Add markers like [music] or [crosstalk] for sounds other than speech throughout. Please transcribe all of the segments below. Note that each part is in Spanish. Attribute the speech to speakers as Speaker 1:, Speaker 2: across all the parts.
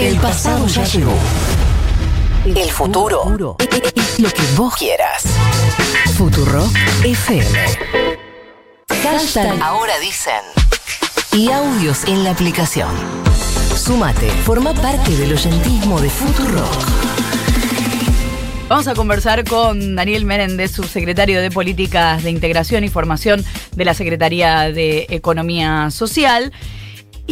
Speaker 1: El pasado ya llegó. El futuro es lo que vos quieras. Futuro FM. Hashtag ahora dicen. Y audios en la aplicación. Sumate, forma parte del oyentismo de Futuro.
Speaker 2: Vamos a conversar con Daniel Menéndez, subsecretario de Políticas de Integración y Formación de la Secretaría de Economía Social.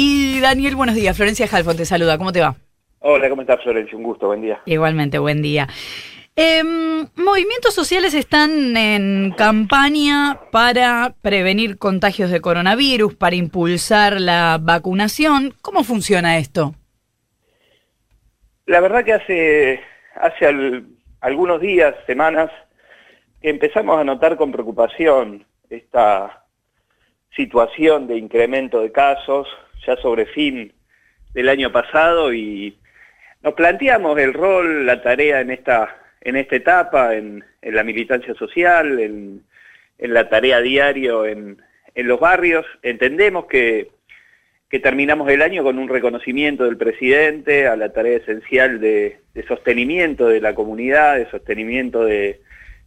Speaker 2: Y Daniel, buenos días. Florencia Jalfón te saluda. ¿Cómo te va?
Speaker 3: Hola, ¿cómo estás, Florencia? Un gusto, buen día.
Speaker 2: Igualmente, buen día. Em, movimientos sociales están en campaña para prevenir contagios de coronavirus, para impulsar la vacunación. ¿Cómo funciona esto?
Speaker 3: La verdad que hace, hace algunos días, semanas, empezamos a notar con preocupación esta situación de incremento de casos, ya sobre fin del año pasado, y nos planteamos el rol, la tarea en esta, en esta etapa, en, la militancia social, en, la tarea diario en, los barrios. Entendemos que, terminamos el año con un reconocimiento del presidente a la tarea esencial de, sostenimiento de la comunidad, de sostenimiento de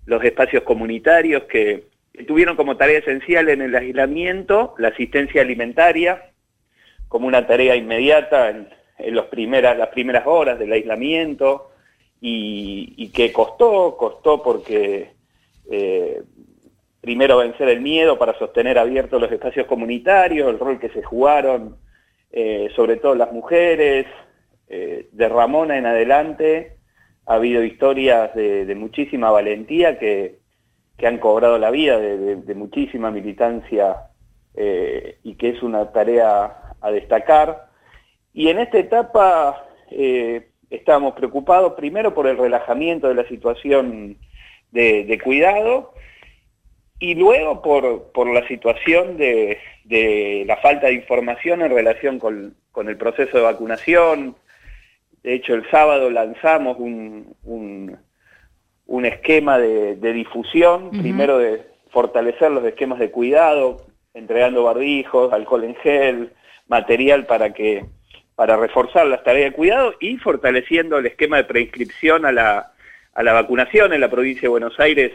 Speaker 3: los espacios comunitarios que, tuvieron como tarea esencial en el aislamiento la asistencia alimentaria como una tarea inmediata en, los primeras, las primeras horas del aislamiento y, que costó, costó porque eh, primero vencer el miedo para sostener abiertos los espacios comunitarios, el rol que se jugaron, eh, sobre todo las mujeres, eh, de Ramona en adelante. Ha habido historias de, muchísima valentía que, han cobrado la vida, de, muchísima militancia y que es una tarea a destacar. Y en esta etapa eh, estábamos preocupados primero por el relajamiento de la situación de, cuidado y luego por, la situación de, la falta de información en relación con, el proceso de vacunación. De hecho, el sábado lanzamos un, un, esquema de, difusión, primero de fortalecer los esquemas de cuidado, entregando barbijos, alcohol en gel, material para que para reforzar las tareas de cuidado y fortaleciendo el esquema de preinscripción a la, a la vacunación. En la provincia de Buenos Aires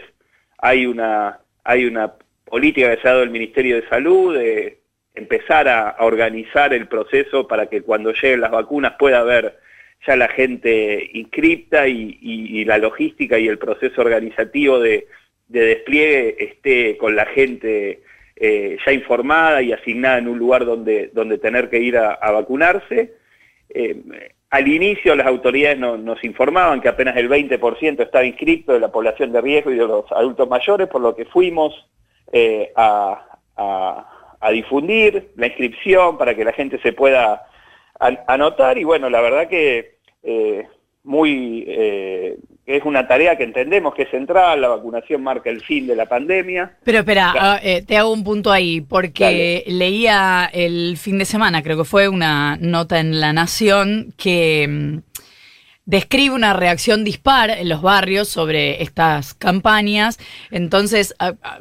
Speaker 3: hay una, hay una política que se ha dado el Ministerio de Salud de empezar a, organizar el proceso para que cuando lleguen las vacunas pueda haber ya la gente inscripta y, la logística y el proceso organizativo de, de despliegue esté con la gente eh, ya informada y asignada en un lugar donde, donde tener que ir a, vacunarse. Eh, al inicio las autoridades nos informaban que apenas el 20% estaba inscrito de la población de riesgo y de los adultos mayores, por lo que fuimos eh, a, difundir la inscripción para que la gente se pueda anotar y bueno, la verdad que muy es una tarea que entendemos que es central, la vacunación marca el fin de la pandemia.
Speaker 2: Pero espera, ah, eh, te hago un punto ahí, porque leía el fin de semana, creo que fue una nota en La Nación, que mm, describe una reacción dispar en los barrios sobre estas campañas. Entonces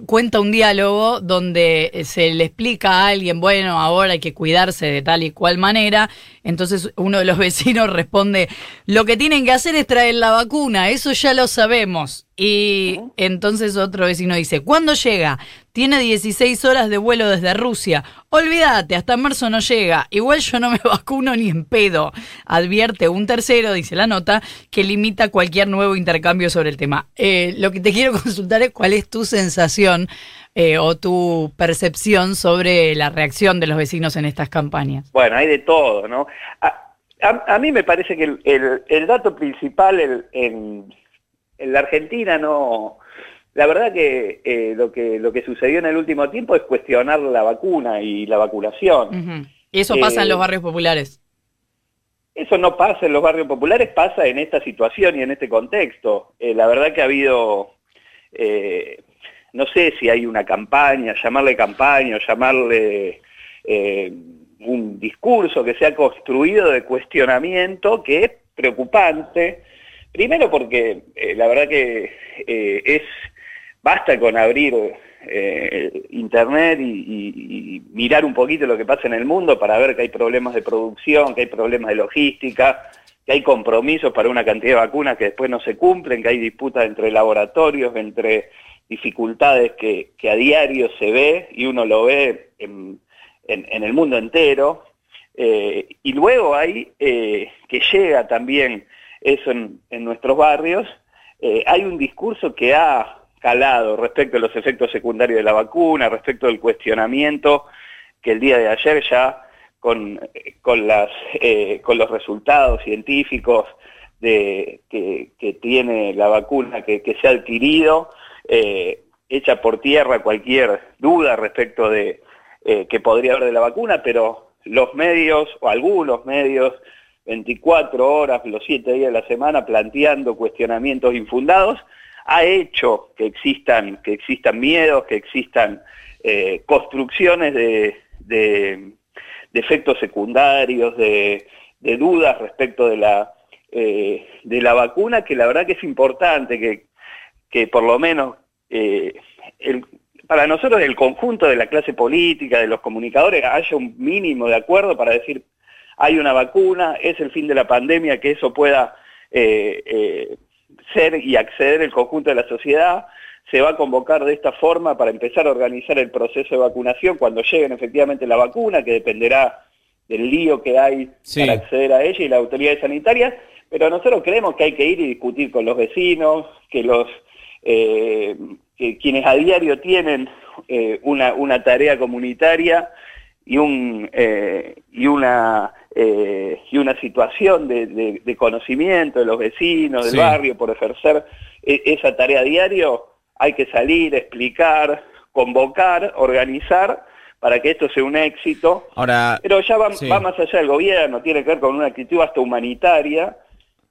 Speaker 2: cuenta un diálogo donde se le explica a alguien, bueno, ahora hay que cuidarse de tal y cual manera. Entonces uno de los [laughs] vecinos responde, lo que tienen que hacer es traer la vacuna, eso ya lo sabemos. Y entonces otro vecino dice, ¿cuándo llega? Tiene 16 horas de vuelo desde Rusia. Olvídate, hasta marzo no llega. Igual yo no me [laughs] vacuno ni en pedo. Advierte un tercero, dice la nota, que limita cualquier nuevo intercambio sobre el tema. Eh, lo que te quiero [laughs] consultar es cuál es tu sensación eh, o tu percepción sobre la reacción de los vecinos en estas campañas.
Speaker 3: Bueno, hay de todo, ¿no? A, mí me parece que el, dato principal en en la Argentina no... La verdad que, eh, lo que lo que sucedió en el último tiempo es cuestionar la vacuna y la vacunación.
Speaker 2: ¿Y eso pasa en los eh, barrios populares?
Speaker 3: Eso no pasa en los barrios populares, pasa en esta situación y en este contexto. Eh, la verdad que ha habido, no sé si hay una campaña, llamarle campaña o llamarle un discurso que se ha construido de cuestionamiento que es preocupante Primero porque eh, la verdad que eh, es basta con abrir internet y, mirar un poquito lo que pasa en el mundo para ver que hay problemas de producción, que hay problemas de logística, que hay compromisos para una cantidad de vacunas que después no se cumplen, que hay disputas entre laboratorios, entre dificultades que, a diario se ve y uno lo ve en, el mundo entero. Eh, y luego hay eh, que llega también eso en, nuestros barrios, eh, hay un discurso que ha calado respecto a los efectos secundarios de la vacuna, respecto del cuestionamiento que el día de ayer ya con, con, las, eh, con los resultados científicos de, que, tiene la vacuna que, se ha adquirido, eh, echa por tierra cualquier duda respecto de eh, que podría haber de la vacuna, pero los medios, o algunos medios, 24 horas, los 7 días de la semana, planteando cuestionamientos infundados, ha hecho que existan, que existan miedos, que existan construcciones de, de efectos secundarios, de, dudas respecto de la, eh, de la vacuna, que la verdad que es importante que, que por lo menos eh, para nosotros el conjunto de la clase política, de los comunicadores, haya un mínimo de acuerdo para decir hay una vacuna, es el fin de la pandemia, que eso pueda eh, ser y acceder el conjunto de la sociedad, se va a convocar de esta forma para empezar a organizar el proceso de vacunación cuando lleguen efectivamente la vacuna, que dependerá del lío que hay para acceder a ella y las autoridades sanitarias, pero nosotros creemos que hay que ir y discutir con los vecinos, que los eh, que quienes a diario tienen eh, una, una, tarea comunitaria y un eh, y una y una situación de, conocimiento de los vecinos del barrio por ejercer esa tarea diario hay que salir, explicar, convocar, organizar para que esto sea un éxito.
Speaker 4: Ahora,
Speaker 3: Pero ya va, más allá del gobierno, tiene que ver con una actitud hasta humanitaria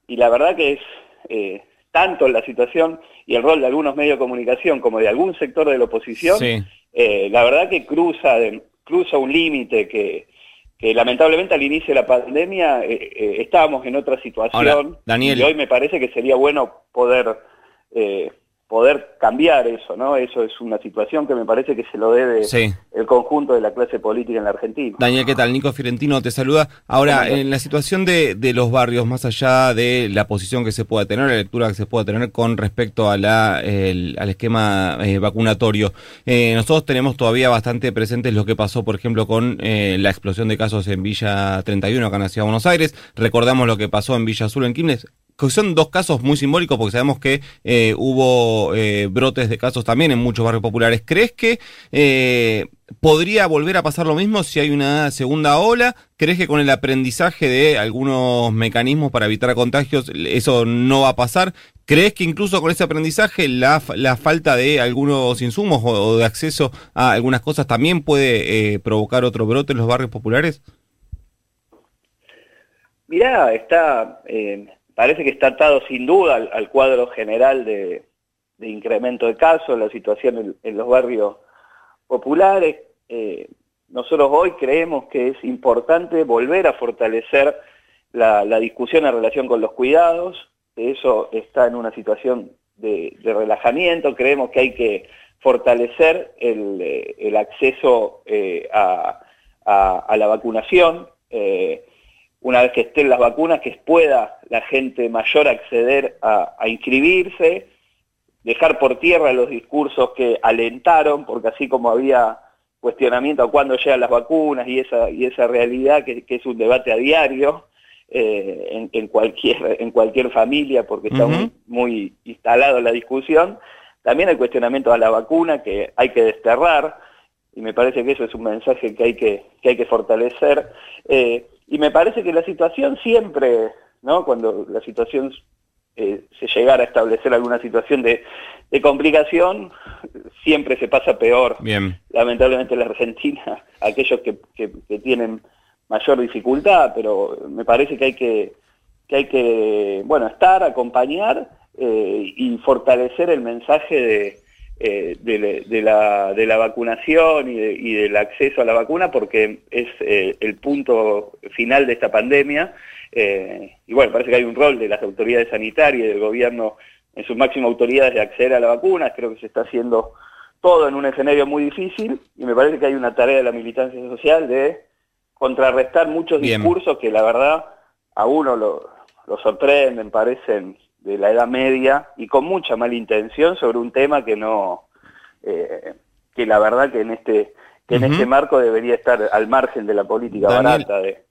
Speaker 3: y la verdad que es eh, tanto la situación y el rol de algunos medios de comunicación como de algún sector de la oposición, eh, la verdad que cruza, cruza un límite que, lamentablemente al inicio de la pandemia eh, estábamos en otra situación.
Speaker 4: Daniel,
Speaker 3: y hoy me parece que sería bueno poder poder cambiar eso, ¿no? Eso es una situación que me parece que se lo debe el conjunto de la clase política en la Argentina.
Speaker 4: Daniel, ¿qué tal? Nico Fiorentino te saluda. Ahora, en la situación de, los barrios, más allá de la posición que se pueda tener, la lectura que se pueda tener con respecto a la, al esquema eh, vacunatorio, eh, nosotros tenemos todavía bastante presentes lo que pasó, por ejemplo, con eh, la explosión de casos en Villa 31, acá en la Ciudad de Buenos Aires. Recordamos lo que pasó en Villa Azul, en Quilmes son dos casos muy simbólicos porque sabemos que eh, hubo eh, brotes de casos también en muchos barrios populares. ¿Crees que eh, podría volver a pasar lo mismo si hay una segunda ola? ¿Crees que con el aprendizaje de algunos mecanismos para evitar contagios eso no va a pasar? ¿Crees que incluso con ese aprendizaje la, la falta de algunos insumos o, de acceso a algunas cosas también puede provocar otro brote en los barrios populares?
Speaker 3: Mirá, está parece que está atado sin duda al, cuadro general de, incremento de casos, la situación en, los barrios populares. Eh, nosotros hoy creemos que es importante volver a fortalecer la, discusión en relación con los cuidados, eso está en una situación de, relajamiento, creemos que hay que fortalecer el, eh, acceso eh, a, la vacunación, una vez que estén las vacunas, que pueda la gente mayor acceder a, inscribirse, dejar por tierra los discursos que alentaron, porque así como había cuestionamiento a cuándo llegan las vacunas y esa, y esa realidad que, es un debate a diario eh, en, cualquier, en cualquier familia, porque está muy, instalado la discusión, también el cuestionamiento a la vacuna que hay que desterrar, y me parece que eso es un mensaje que hay que, que, hay que fortalecer. Eh, y me parece que la situación siempre, ¿no? Cuando la situación eh, se llegara a establecer alguna situación de, complicación, siempre se pasa peor.
Speaker 4: Bien.
Speaker 3: Lamentablemente en la Argentina, [laughs] aquellos que, tienen mayor dificultad, pero me parece que hay que, que hay que, bueno, estar, acompañar eh, y fortalecer el mensaje de, eh, de, la, de, la, vacunación y, del acceso a la vacuna porque es eh, el punto final de esta pandemia. Eh, y bueno, parece que hay un rol de las autoridades sanitarias y del gobierno en sus máximas autoridades de acceder a la vacuna. Creo que se está haciendo todo en un escenario muy difícil y me parece que hay una tarea de la militancia social de contrarrestar muchos discursos que la verdad a uno lo, lo sorprenden, parecen de la Edad Media y con mucha mala intención sobre un tema que no, eh, que la verdad que en este que en este marco debería estar al margen de la política barata de,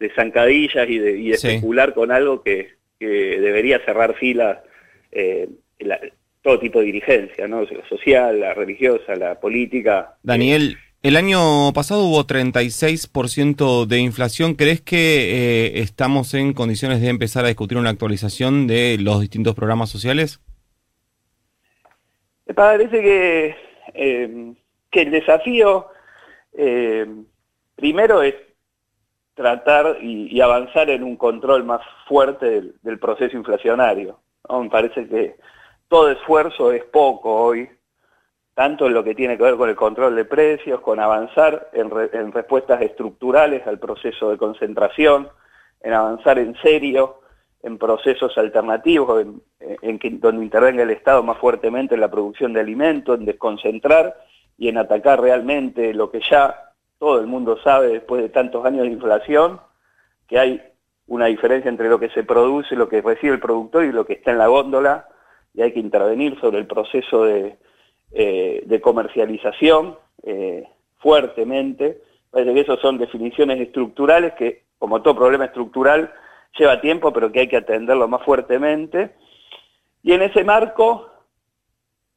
Speaker 3: de zancadillas y de, y especular con algo que, que debería cerrar filas eh, todo tipo de dirigencia, ¿no? La social, la religiosa, la política.
Speaker 4: Daniel, el año pasado hubo 36% de inflación. ¿Crees que eh, estamos en condiciones de empezar a discutir una actualización de los distintos programas sociales?
Speaker 3: Me parece que, eh, que el desafío eh, primero es tratar y, avanzar en un control más fuerte del, proceso inflacionario. Me parece que todo esfuerzo es poco hoy tanto en lo que tiene que ver con el control de precios, con avanzar en, respuestas estructurales al proceso de concentración, en avanzar en serio en procesos alternativos, en, donde intervenga el Estado más fuertemente en la producción de alimentos, en desconcentrar y en atacar realmente lo que ya todo el mundo sabe después de tantos años de inflación, que hay una diferencia entre lo que se produce, lo que recibe el productor y lo que está en la góndola, y hay que intervenir sobre el proceso de, eh, de comercialización eh, fuertemente. Parece que esas son definiciones estructurales que, como todo problema estructural, lleva tiempo, pero que hay que atenderlo más fuertemente. Y en ese marco,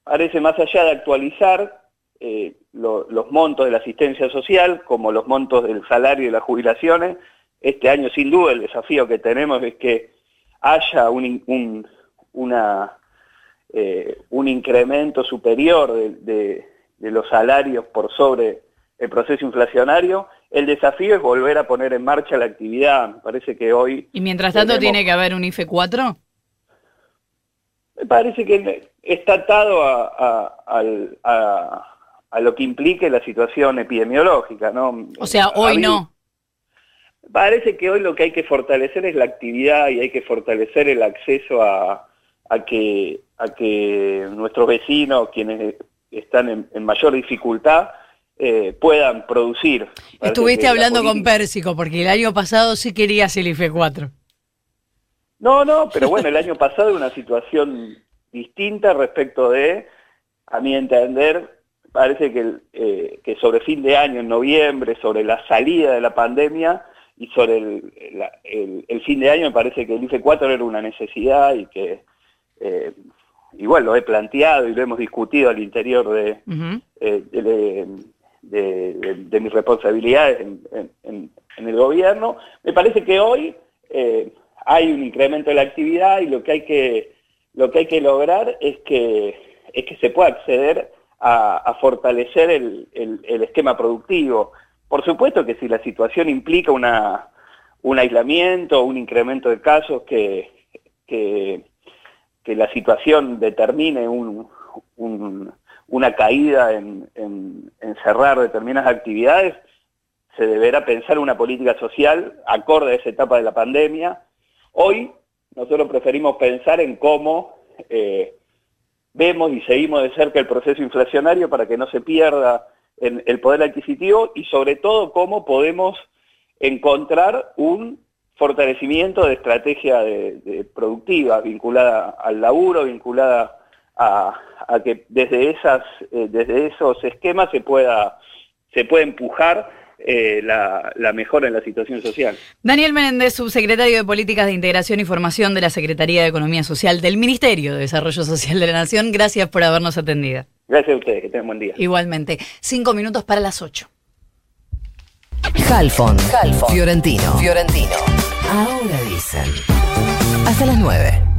Speaker 3: parece más allá de actualizar eh, los montos de la asistencia social, como los montos del salario y las jubilaciones, este año sin duda el desafío que tenemos es que haya una eh, un incremento superior de, los salarios por sobre el proceso inflacionario, el desafío es volver a poner en marcha la actividad. Me parece que hoy...
Speaker 2: ¿Y mientras tanto tiene que haber un IFE 4?
Speaker 3: Me parece que está atado a, lo que implique la situación epidemiológica, ¿no?
Speaker 2: O sea, hoy no.
Speaker 3: Parece que hoy lo que hay que fortalecer es la actividad y hay que fortalecer el acceso a, a que, a que nuestros vecinos, quienes están en, mayor dificultad, eh, puedan producir.
Speaker 2: Estuviste hablando con Pérsico, porque el año pasado sí querías el IFE 4.
Speaker 3: No, no, pero bueno, el año pasado una situación distinta respecto de, a mi entender, parece que, eh, que sobre fin de año, en noviembre, sobre la salida de la pandemia y sobre el, el fin de año, me parece que el IFE 4 era una necesidad y que eh, igual lo he planteado y lo hemos discutido al interior de, eh, de, mis responsabilidades en, el gobierno. Me parece que hoy eh, hay un incremento de la actividad y lo que hay que, lo que, hay que lograr es que, es que se pueda acceder a, fortalecer el, esquema productivo. Por supuesto que si la situación implica una, un aislamiento, un incremento de casos que, que que la situación determine una caída en, cerrar determinadas actividades, se deberá pensar una política social acorde a esa etapa de la pandemia. Hoy nosotros preferimos pensar en cómo eh, vemos y seguimos de cerca el proceso inflacionario para que no se pierda el poder adquisitivo y sobre todo cómo podemos encontrar un fortalecimiento de estrategia de, productiva vinculada al laburo, vinculada a, que desde esas eh, desde esos esquemas se pueda se pueda empujar eh, la, mejora en la situación social.
Speaker 2: Daniel Menéndez, subsecretario de Políticas de Integración y Formación de la Secretaría de Economía Social del Ministerio de Desarrollo Social de la Nación, gracias por habernos atendido.
Speaker 3: Gracias a ustedes, que tengan buen día.
Speaker 2: Igualmente. Cinco minutos para las ocho.
Speaker 1: Halfon, Fiorentino, Fiorentino. Ahora dicen. Hasta las 9.